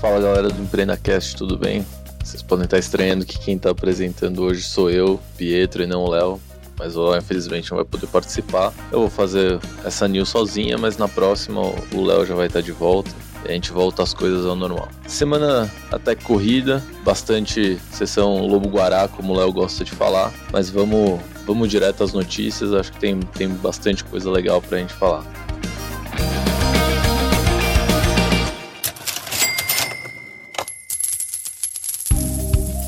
Fala galera do EmpreendaCast, tudo bem? Vocês podem estar estranhando que quem está apresentando hoje sou eu, Pietro, e não o Léo. Mas o Léo infelizmente não vai poder participar. Eu vou fazer essa news sozinha, mas na próxima o Léo já vai estar de volta. E a gente volta às coisas ao normal. Semana até corrida, bastante sessão Lobo-Guará, como o Léo gosta de falar. Mas vamos, vamos direto às notícias, acho que tem, tem bastante coisa legal pra gente falar.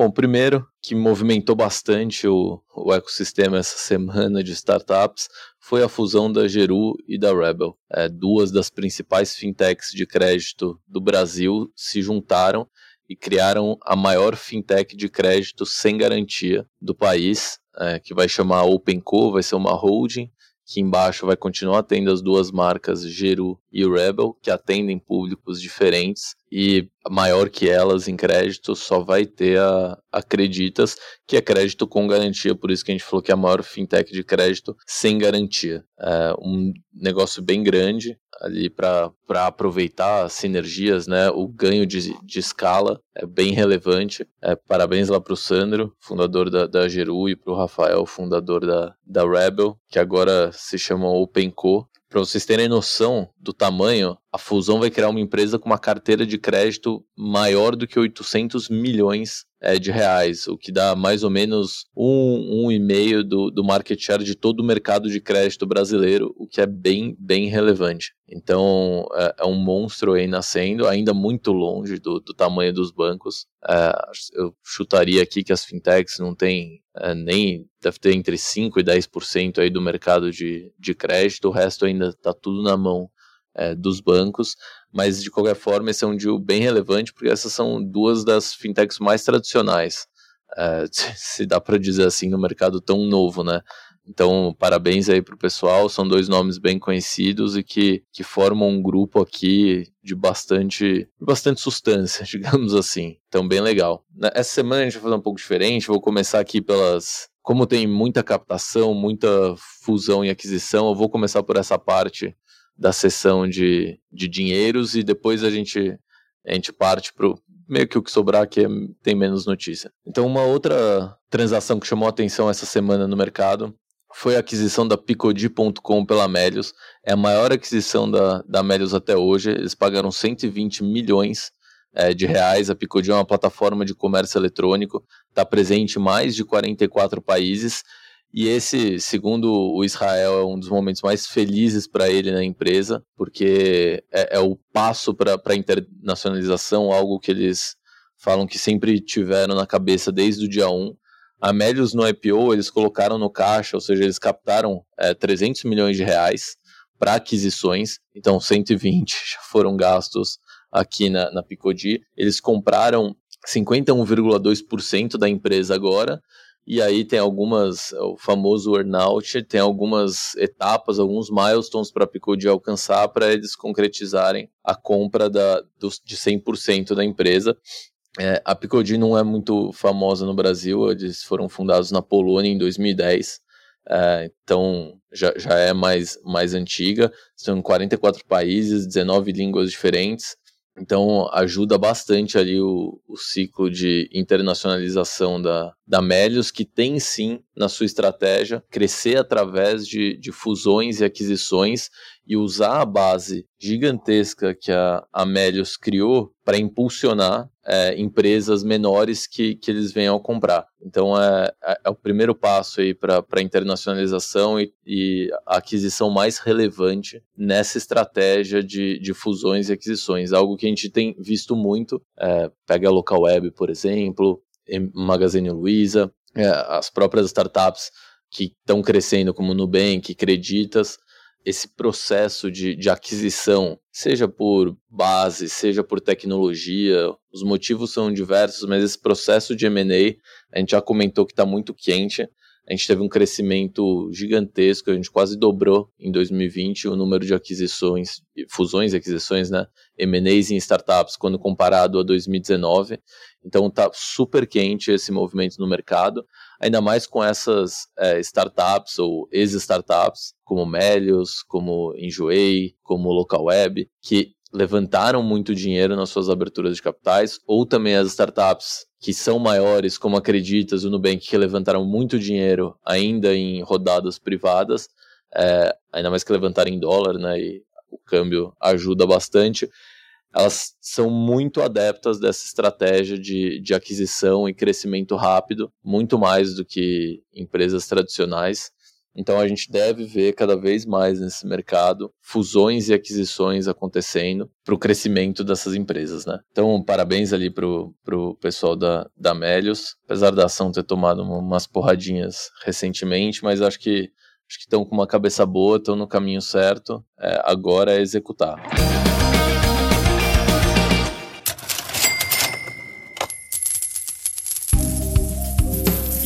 Bom, primeiro, que movimentou bastante o, o ecossistema essa semana de startups foi a fusão da Geru e da Rebel. É, duas das principais fintechs de crédito do Brasil se juntaram e criaram a maior fintech de crédito sem garantia do país, é, que vai chamar OpenCo, vai ser uma holding, que embaixo vai continuar tendo as duas marcas Geru e Rebel, que atendem públicos diferentes e maior que elas em crédito só vai ter a Acreditas, que é crédito com garantia, por isso que a gente falou que é a maior fintech de crédito sem garantia. É um negócio bem grande ali para aproveitar as sinergias, né? O ganho de, de escala é bem relevante. É, parabéns lá para o Sandro, fundador da, da Geru, e para o Rafael, fundador da, da Rebel, que agora se chama OpenCo. Para vocês terem noção do tamanho, a fusão vai criar uma empresa com uma carteira de crédito maior do que 800 milhões é, de reais, o que dá mais ou menos um, um e meio do, do market share de todo o mercado de crédito brasileiro, o que é bem, bem relevante. Então é, é um monstro aí nascendo, ainda muito longe do, do tamanho dos bancos. É, eu chutaria aqui que as fintechs não têm é, nem deve ter entre 5 e 10% aí do mercado de, de crédito, o resto ainda está tudo na mão é, dos bancos, mas de qualquer forma esse é um deal bem relevante porque essas são duas das fintechs mais tradicionais, é, se dá para dizer assim, no mercado tão novo, né? Então, parabéns aí pro pessoal, são dois nomes bem conhecidos e que, que formam um grupo aqui de bastante, de bastante substância, digamos assim. Então, bem legal. Essa semana a gente vai fazer um pouco diferente, vou começar aqui pelas... Como tem muita captação, muita fusão e aquisição, eu vou começar por essa parte da sessão de, de dinheiros e depois a gente, a gente parte para meio que o que sobrar que é, tem menos notícia. Então uma outra transação que chamou atenção essa semana no mercado foi a aquisição da Picodi.com pela Melius. É a maior aquisição da, da Melius até hoje. Eles pagaram 120 milhões é, de reais. A Picodi é uma plataforma de comércio eletrônico, está presente em mais de 44 países e esse, segundo o Israel, é um dos momentos mais felizes para ele na empresa, porque é, é o passo para a internacionalização, algo que eles falam que sempre tiveram na cabeça desde o dia 1. A Melius no IPO, eles colocaram no caixa, ou seja, eles captaram é, 300 milhões de reais para aquisições, então 120 já foram gastos aqui na, na Picodi. Eles compraram 51,2% da empresa agora, e aí tem algumas, o famoso earnout, tem algumas etapas, alguns milestones para a Picode alcançar para eles concretizarem a compra da, dos, de 100% da empresa. É, a Picodi não é muito famosa no Brasil, eles foram fundados na Polônia em 2010, é, então já, já é mais, mais antiga, em 44 países, 19 línguas diferentes, então ajuda bastante ali o, o ciclo de internacionalização da, da Melius, que tem sim na sua estratégia crescer através de, de fusões e aquisições e usar a base gigantesca que a, a criou para impulsionar é, empresas menores que, que eles venham comprar. Então é, é, é o primeiro passo aí para a internacionalização e, e, a aquisição mais relevante nessa estratégia de, de fusões e aquisições. Algo que a gente tem visto muito. É, pega a Local Web, por exemplo, Magazine Luiza, é, as próprias startups que estão crescendo como Nubank, Creditas, esse processo de, de aquisição, seja por base, seja por tecnologia, os motivos são diversos, mas esse processo de M&A, a gente já comentou que está muito quente, a gente teve um crescimento gigantesco, a gente quase dobrou em 2020 o número de aquisições, fusões e aquisições, né, M&As em startups quando comparado a 2019. Então tá super quente esse movimento no mercado, ainda mais com essas é, startups ou ex-startups, como Melios, como Enjoei, como Local Web, que levantaram muito dinheiro nas suas aberturas de capitais, ou também as startups que são maiores, como Acreditas, o Nubank, que levantaram muito dinheiro ainda em rodadas privadas, é, ainda mais que levantaram em dólar, né, e o câmbio ajuda bastante, elas são muito adeptas dessa estratégia de, de aquisição e crescimento rápido, muito mais do que empresas tradicionais. Então a gente deve ver cada vez mais nesse mercado fusões e aquisições acontecendo para o crescimento dessas empresas, né? Então parabéns ali para o pessoal da, da Melios, apesar da ação ter tomado umas porradinhas recentemente, mas acho que acho que estão com uma cabeça boa, estão no caminho certo. É, agora é executar.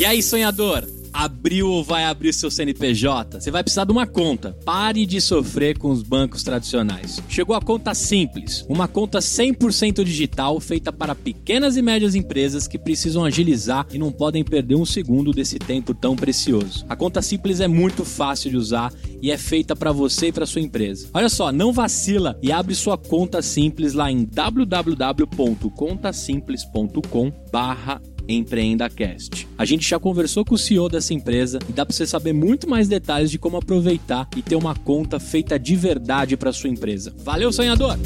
E aí, sonhador? abriu ou vai abrir seu CNPJ, você vai precisar de uma conta. Pare de sofrer com os bancos tradicionais. Chegou a conta simples, uma conta 100% digital feita para pequenas e médias empresas que precisam agilizar e não podem perder um segundo desse tempo tão precioso. A conta simples é muito fácil de usar e é feita para você e para sua empresa. Olha só, não vacila e abre sua conta simples lá em www.contasimples.com/barra EmpreendaCast. A gente já conversou com o CEO dessa empresa e dá para você saber muito mais detalhes de como aproveitar e ter uma conta feita de verdade para sua empresa. Valeu, sonhador!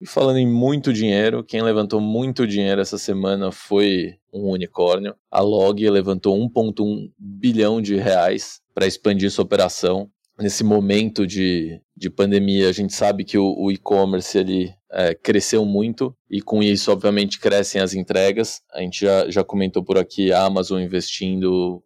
E falando em muito dinheiro, quem levantou muito dinheiro essa semana foi um unicórnio. A Log levantou 1,1 bilhão de reais para expandir sua operação. Nesse momento de, de pandemia, a gente sabe que o, o e-commerce ele é, cresceu muito e com isso, obviamente, crescem as entregas. A gente já, já comentou por aqui a Amazon investindo,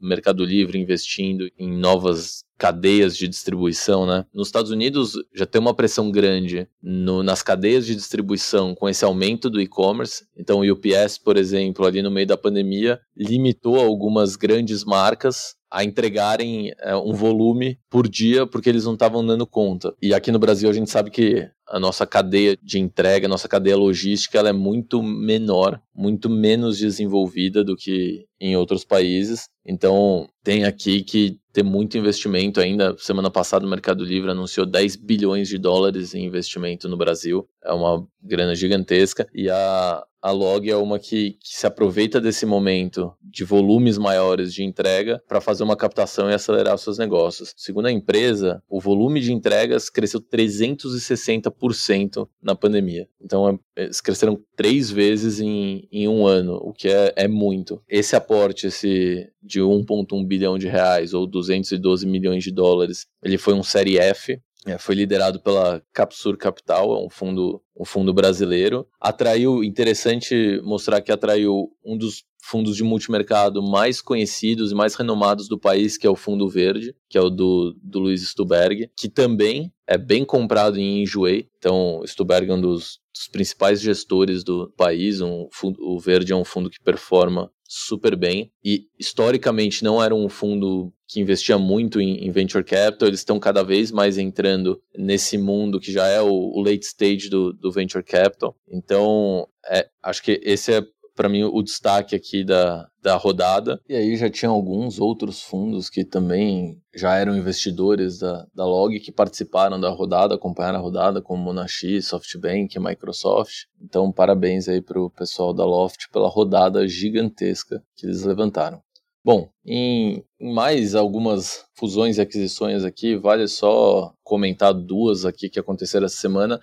Mercado Livre investindo em novas cadeias de distribuição, né? Nos Estados Unidos já tem uma pressão grande no, nas cadeias de distribuição com esse aumento do e-commerce. Então, o UPS, por exemplo, ali no meio da pandemia, limitou algumas grandes marcas a entregarem é, um volume por dia porque eles não estavam dando conta. E aqui no Brasil a gente sabe que a nossa cadeia de entrega, a nossa cadeia logística, ela é muito menor, muito menos desenvolvida do que em outros países. Então, tem aqui que ter muito investimento ainda. Semana passada o Mercado Livre anunciou 10 bilhões de dólares em investimento no Brasil. É uma grana gigantesca. E a, a Log é uma que, que, se aproveita desse momento de volumes maiores de entrega para fazer uma captação e acelerar os seus negócios. Segundo a empresa, o volume de entregas cresceu 360% na pandemia. Então, é, eles cresceram três vezes em, em um ano, o que é, é muito. Esse aporte esse de 1,1 bilhão de reais ou 212 milhões de dólares, ele foi um Série F, é, foi liderado pela Capsur Capital, é um fundo, um fundo brasileiro. Atraiu, interessante mostrar que atraiu um dos fundos de multimercado mais conhecidos e mais renomados do país, que é o Fundo Verde, que é o do, do Luiz Stuberg, que também é bem comprado em Enjoei. Então, Stuberg é um dos, dos principais gestores do país. Um o Verde é um fundo que performa super bem e historicamente não era um fundo que investia muito em, em venture capital, eles estão cada vez mais entrando nesse mundo que já é o, o late stage do, do venture capital. Então, é, acho que esse é para mim o destaque aqui da, da rodada. E aí já tinha alguns outros fundos que também já eram investidores da, da Log que participaram da rodada, acompanharam a rodada, como Monashi, SoftBank, Microsoft. Então, parabéns aí para o pessoal da Loft pela rodada gigantesca que eles levantaram. Bom, em mais algumas fusões e aquisições aqui, vale só comentar duas aqui que aconteceram essa semana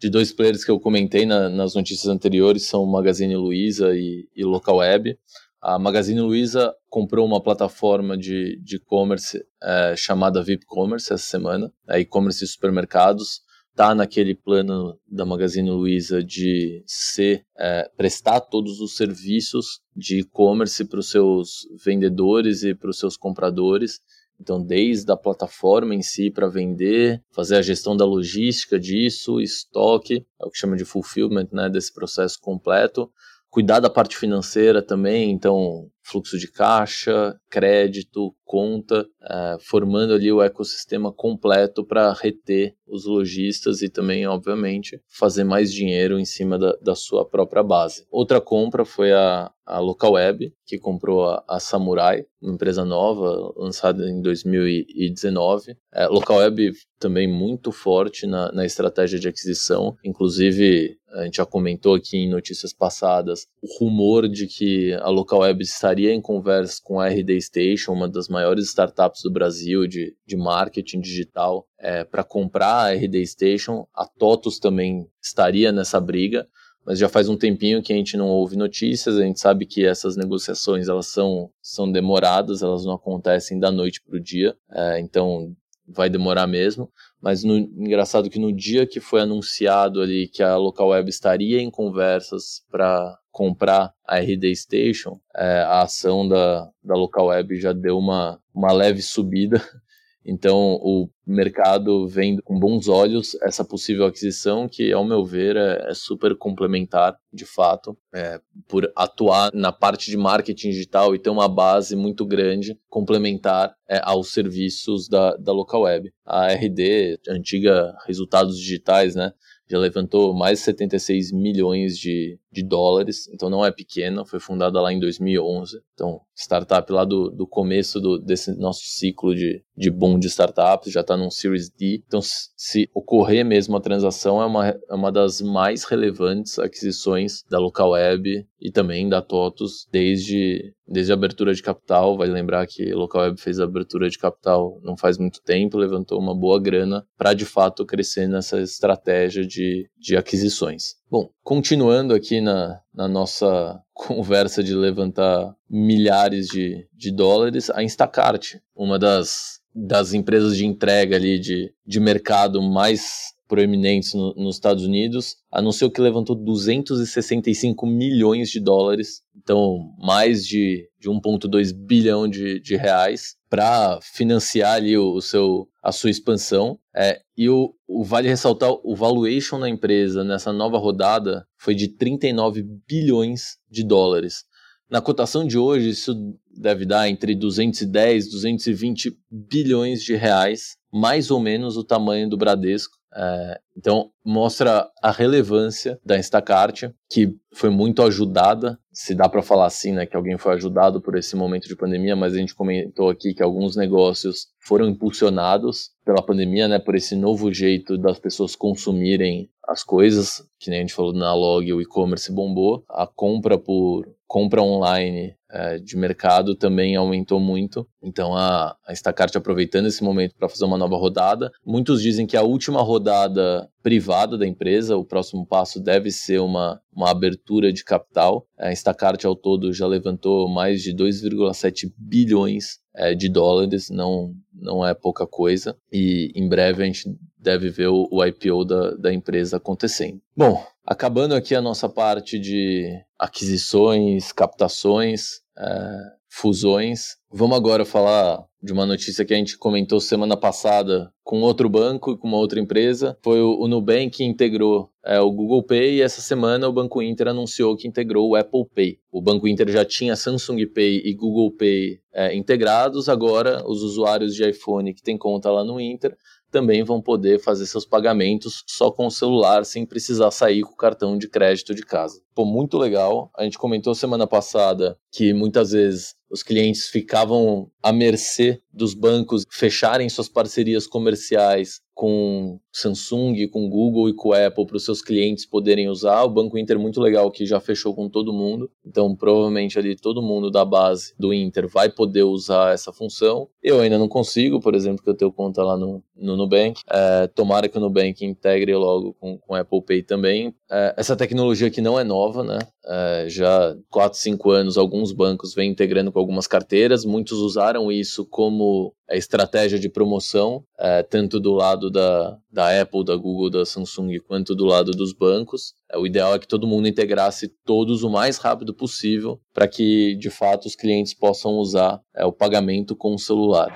de dois players que eu comentei na, nas notícias anteriores são Magazine Luiza e, e Local Web. A Magazine Luiza comprou uma plataforma de e-commerce é, chamada VIP Commerce essa semana, é e-commerce de supermercados. Está naquele plano da Magazine Luiza de ser, é, prestar todos os serviços de e-commerce para os seus vendedores e para os seus compradores. Então, desde a plataforma em si para vender, fazer a gestão da logística disso, estoque, é o que chama de fulfillment, né, desse processo completo, cuidar da parte financeira também, então fluxo de caixa, crédito, conta, é, formando ali o ecossistema completo para reter os lojistas e também, obviamente, fazer mais dinheiro em cima da, da sua própria base. Outra compra foi a, a Local Web, que comprou a, a, Samurai, uma empresa nova, lançada em 2019. É, Local Web também muito forte na, na estratégia de aquisição, inclusive a gente já comentou aqui em notícias passadas o rumor de que a Local Web estaria em conversa com a RD Station, uma das maiores startups do Brasil de, de marketing digital, é, para comprar a RD Station. A TOTUS também estaria nessa briga, mas já faz um tempinho que a gente não ouve notícias, a gente sabe que essas negociações elas são, são demoradas, elas não acontecem da noite para o dia, é, então vai demorar mesmo. Mas no, engraçado que no dia que foi anunciado ali que a Local Web estaria em conversas para comprar a RD Station, é, a ação da, da Local Web já deu uma, uma leve subida. Então, o mercado vem com bons olhos essa possível aquisição, que, ao meu ver, é, é super complementar, de fato, é, por atuar na parte de marketing digital e ter uma base muito grande, complementar é, aos serviços da, da local web. A RD, antiga Resultados Digitais, né? já levantou mais de 76 milhões de, de dólares, então não é pequena, foi fundada lá em 2011. Então, startup lá do, do começo do, desse nosso ciclo de, de boom de startups, já está num Series D. Então, se ocorrer mesmo a transação, é uma, é uma das mais relevantes aquisições da Local Web e também da TOTUS desde, desde a abertura de capital. Vai lembrar que a Local Web fez a abertura de capital não faz muito tempo, levantou uma boa grana para de fato crescer nessa estratégia de, de aquisições. Bom, continuando aqui na, na nossa conversa de levantar milhares de, de dólares, a Instacart, uma das, das empresas de entrega ali de, de mercado mais proeminentes no, nos Estados Unidos, anunciou que levantou 265 milhões de dólares, então mais de, de 1,2 bilhão de, de reais, para financiar ali o, o, seu, a sua expansão. É, e o, o, vale ressaltar o valuation da empresa nessa nova rodada foi de 39 bilhões de dólares. Na cotação de hoje, isso deve dar entre 210 e 220 bilhões de reais, mais ou menos o tamanho do Bradesco. É, então, mostra a relevância da Instacart, que foi muito ajudada, se dá para falar assim, né, que alguém foi ajudado por esse momento de pandemia, mas a gente comentou aqui que alguns negócios foram impulsionados pela pandemia, né, por esse novo jeito das pessoas consumirem as coisas, que nem a gente falou na log, o e-commerce bombou, a compra por compra online é, de mercado também aumentou muito. Então a, a Instacart aproveitando esse momento para fazer uma nova rodada. Muitos dizem que a última rodada privada da empresa, o próximo passo deve ser uma, uma abertura de capital. A Instacart ao todo já levantou mais de 2,7 bilhões é, de dólares, não, não é pouca coisa. E em breve a gente deve ver o, o IPO da, da empresa acontecendo. Bom, acabando aqui a nossa parte de aquisições, captações, é, fusões, vamos agora falar de uma notícia que a gente comentou semana passada com outro banco e com uma outra empresa. Foi o, Nubank que integrou é, o Google Pay e essa semana o Banco Inter anunciou que integrou o Apple Pay. O Banco Inter já tinha Samsung Pay e Google Pay é, integrados, agora os usuários de iPhone que têm conta lá no Inter também vão poder fazer seus pagamentos só com o celular, sem precisar sair com o cartão de crédito de casa. Pô, muito legal. A gente comentou semana passada que muitas vezes os clientes ficavam à mercê dos bancos fecharem suas parcerias comerciais com Samsung, com Google e com Apple para os seus clientes poderem usar. O Banco Inter muito legal que já fechou com todo mundo. Então, provavelmente ali todo mundo da base do Inter vai poder usar essa função. Eu ainda não consigo, por exemplo, que eu tenho conta lá no, no Nubank. É, tomara que o Nubank integre logo com, com Apple Pay também. É, essa tecnologia que não é nova, né? É, já 4, 5 anos alguns bancos vêm integrando com algumas carteiras. Muitos usaram isso como estratégia de promoção, é, tanto do lado da, da Apple, da Google, da Samsung, quanto do lado dos bancos. É, o ideal é que todo mundo integrasse todos o mais rápido possível para que, de fato, os clientes possam usar é, o pagamento com o celular.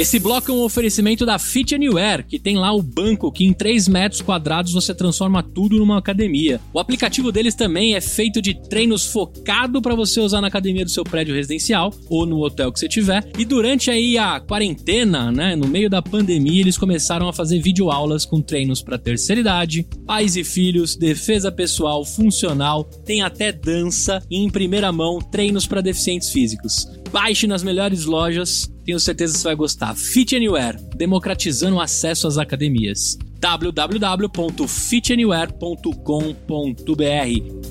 Esse bloco é um oferecimento da Fit Anywhere, que tem lá o banco que em 3 metros quadrados você transforma tudo numa academia. O aplicativo deles também é feito de treinos focado para você usar na academia do seu prédio residencial ou no hotel que você tiver. E durante aí a quarentena, né, no meio da pandemia, eles começaram a fazer videoaulas com treinos para terceira idade, pais e filhos, defesa pessoal, funcional, tem até dança e em primeira mão treinos para deficientes físicos. Baixe nas melhores lojas, tenho certeza que você vai gostar. Fit Anywhere, democratizando o acesso às academias. www.fitanywhere.com.br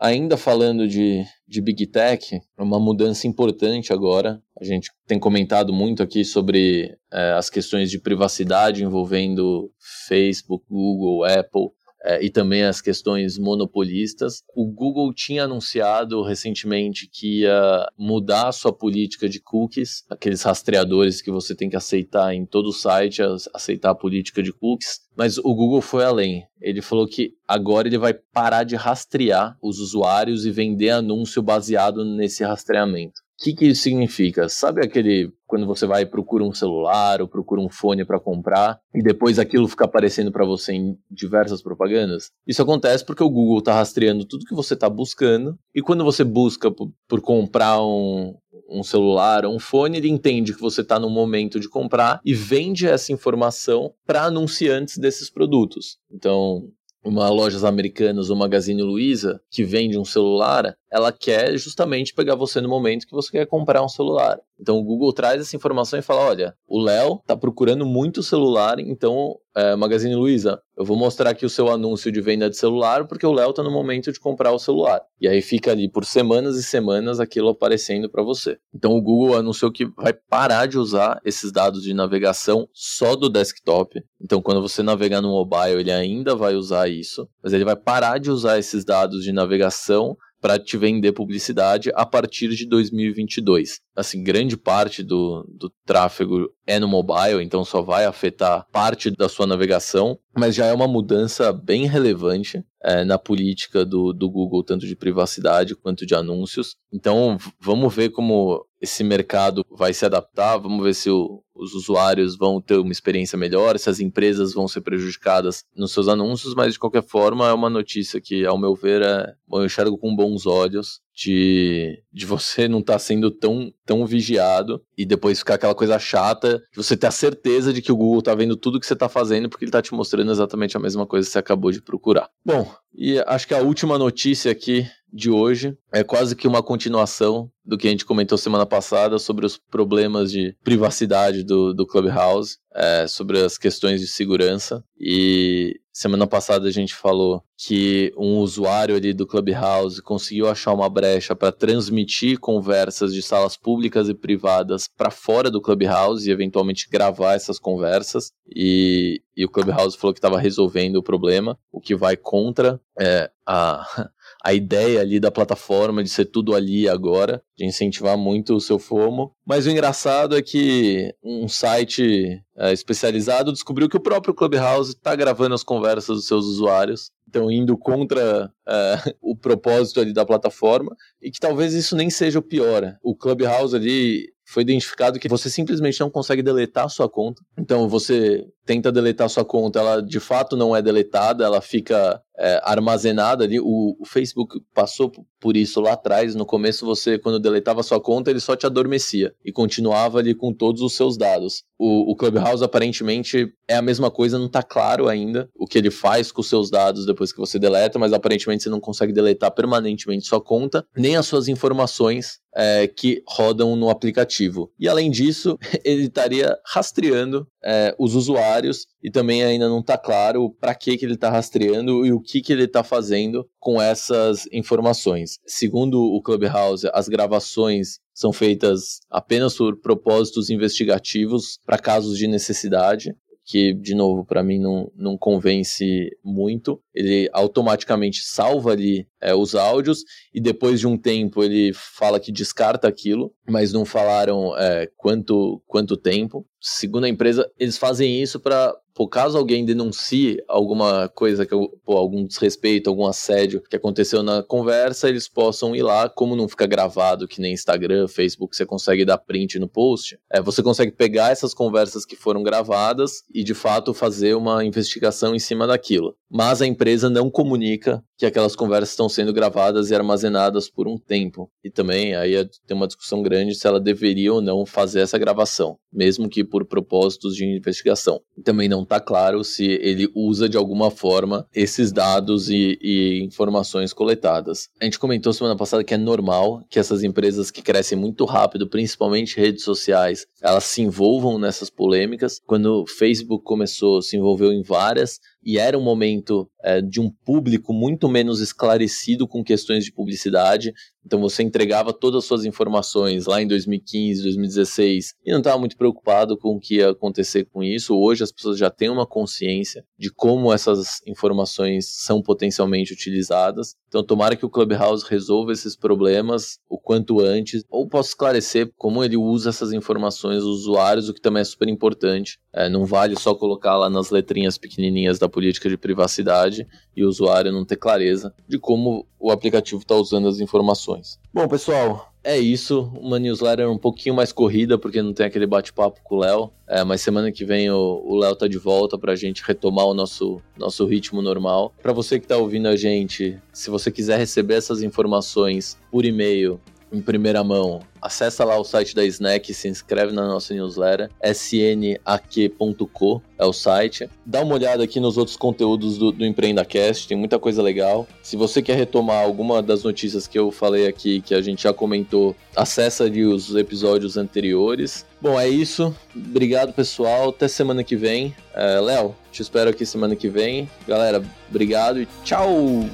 Ainda falando de, de Big Tech, uma mudança importante agora. A gente tem comentado muito aqui sobre é, as questões de privacidade envolvendo Facebook, Google, Apple é, e também as questões monopolistas. O Google tinha anunciado recentemente que ia mudar a sua política de cookies, aqueles rastreadores que você tem que aceitar em todo o site, aceitar a política de cookies. Mas o Google foi além. Ele falou que agora ele vai parar de rastrear os usuários e vender anúncio baseado nesse rastreamento. O que, que isso significa? Sabe aquele quando você vai e procura um celular ou procura um fone para comprar e depois aquilo fica aparecendo para você em diversas propagandas? Isso acontece porque o Google está rastreando tudo que você está buscando e quando você busca por, por comprar um, um celular ou um fone, ele entende que você está no momento de comprar e vende essa informação para anunciantes desses produtos. Então, uma lojas americanas ou Magazine Luiza que vende um celular, ela quer justamente pegar você no momento que você quer comprar um celular. Então o Google traz essa informação e fala: olha, o Léo está procurando muito celular, então é, Magazine Luiza, eu vou mostrar aqui o seu anúncio de venda de celular porque o Léo está no momento de comprar o celular. E aí fica ali por semanas e semanas aquilo aparecendo para você. Então o Google anunciou que vai parar de usar esses dados de navegação só do desktop. Então quando você navegar no mobile, ele ainda vai usar isso, mas ele vai parar de usar esses dados de navegação para te vender publicidade a partir de 2022. Assim, grande parte do, do tráfego é no mobile, então só vai afetar parte da sua navegação, mas já é uma mudança bem relevante é, na política do, do Google, tanto de privacidade quanto de anúncios. Então, vamos ver como esse mercado vai se adaptar, vamos ver se o, os usuários vão ter uma experiência melhor, se as empresas vão ser prejudicadas nos seus anúncios, mas de qualquer forma é uma notícia que, ao meu ver, é, eu enxergo com bons olhos de, de você não estar tá sendo tão, tão vigiado e depois ficar aquela coisa chata de você ter a certeza de que o Google está vendo tudo que você está fazendo porque ele está te mostrando exatamente a mesma coisa que você acabou de procurar. Bom, e acho que a última notícia aqui de hoje é quase que uma continuação do que a gente comentou semana passada sobre os problemas de privacidade do, do Clubhouse, é, sobre as questões de segurança. E semana passada a gente falou que um usuário ali do Clubhouse conseguiu achar uma brecha para transmitir conversas de salas públicas e privadas para fora do Clubhouse e eventualmente gravar essas conversas. E, e o Clubhouse falou que estava resolvendo o problema, o que vai contra é, a, a ideia ali da plataforma de ser tudo ali agora, de incentivar muito o seu FOMO. Mas o engraçado é que um site é, especializado descobriu que o próprio Clubhouse está gravando as conversas dos seus usuários, então indo contra é, o propósito ali da plataforma, e que talvez isso nem seja o pior. O Clubhouse ali foi identificado que você simplesmente não consegue deletar a sua conta. Então você tenta deletar a sua conta, ela de fato não é deletada, ela fica é, armazenada ali. O, o, Facebook passou por isso lá atrás. No começo, você, quando deletava sua conta, ele só te adormecia e continuava ali com todos os seus dados. O, o Clubhouse aparentemente é a mesma coisa, não está claro ainda o que ele faz com os seus dados depois que você deleta, mas aparentemente você não consegue deletar permanentemente sua conta, nem as suas informações é, que rodam no aplicativo. E além disso, ele estaria rastreando é, os usuários e também ainda não está claro para que, que ele está rastreando e o que, que ele está fazendo com essas informações. Segundo o Clubhouse, as gravações são feitas apenas por propósitos investigativos para casos de necessidade que, de novo, para mim não, não convence muito. Ele automaticamente salva ali é, os áudios e depois de um tempo ele fala que descarta aquilo, mas não falaram é, quanto, quanto tempo. Segundo a empresa, eles fazem isso para por caso alguém denuncie alguma coisa, que, pô, algum desrespeito, algum assédio que aconteceu na conversa, eles possam ir lá, como não fica gravado que nem Instagram, Facebook, você consegue dar print no post, é, você consegue pegar essas conversas que foram gravadas e de fato fazer uma investigação em cima daquilo. Mas a empresa não comunica que aquelas conversas estão sendo gravadas e armazenadas por um tempo. E também aí é, tem uma discussão grande se ela deveria ou não fazer essa gravação, mesmo que por propósitos de investigação. Também não está claro se ele usa de alguma forma esses dados e, e, informações coletadas. A gente comentou semana passada que é normal que essas empresas que crescem muito rápido, principalmente redes sociais, elas se envolvam nessas polêmicas. Quando o Facebook começou, se envolveu em várias, e era um momento é, de um público muito menos esclarecido com questões de publicidade. Então você entregava todas as suas informações lá em 2015, 2016 e não estava muito preocupado com o que ia acontecer com isso. Hoje as pessoas já têm uma consciência de como essas informações são potencialmente utilizadas. Então tomara que o Clubhouse resolva esses problemas o quanto antes, ou possa esclarecer como ele usa essas informações dos usuários, o que também é super importante. É, não vale só colocar lá nas letrinhas pequenininhas da política de privacidade e o usuário não ter clareza de como o aplicativo está usando as informações. Bom, pessoal, é isso. Uma newsletter um pouquinho mais corrida, porque não tem aquele bate-papo com o Léo. É, mas semana que vem o Léo tá de volta para a gente retomar o nosso, nosso ritmo normal. Para você que está ouvindo a gente, se você quiser receber essas informações por e-mail, em primeira mão, acessa lá o site da Snack, se inscreve na nossa newsletter, snak.co é o site. Dá uma olhada aqui nos outros conteúdos do, do EmpreendaCast, tem muita coisa legal. Se você quer retomar alguma das notícias que eu falei aqui, que a gente já comentou, acessa ali os episódios anteriores. Bom, é isso. Obrigado, pessoal. Até semana que vem. É, Léo, te espero aqui semana que vem. Galera, obrigado e tchau!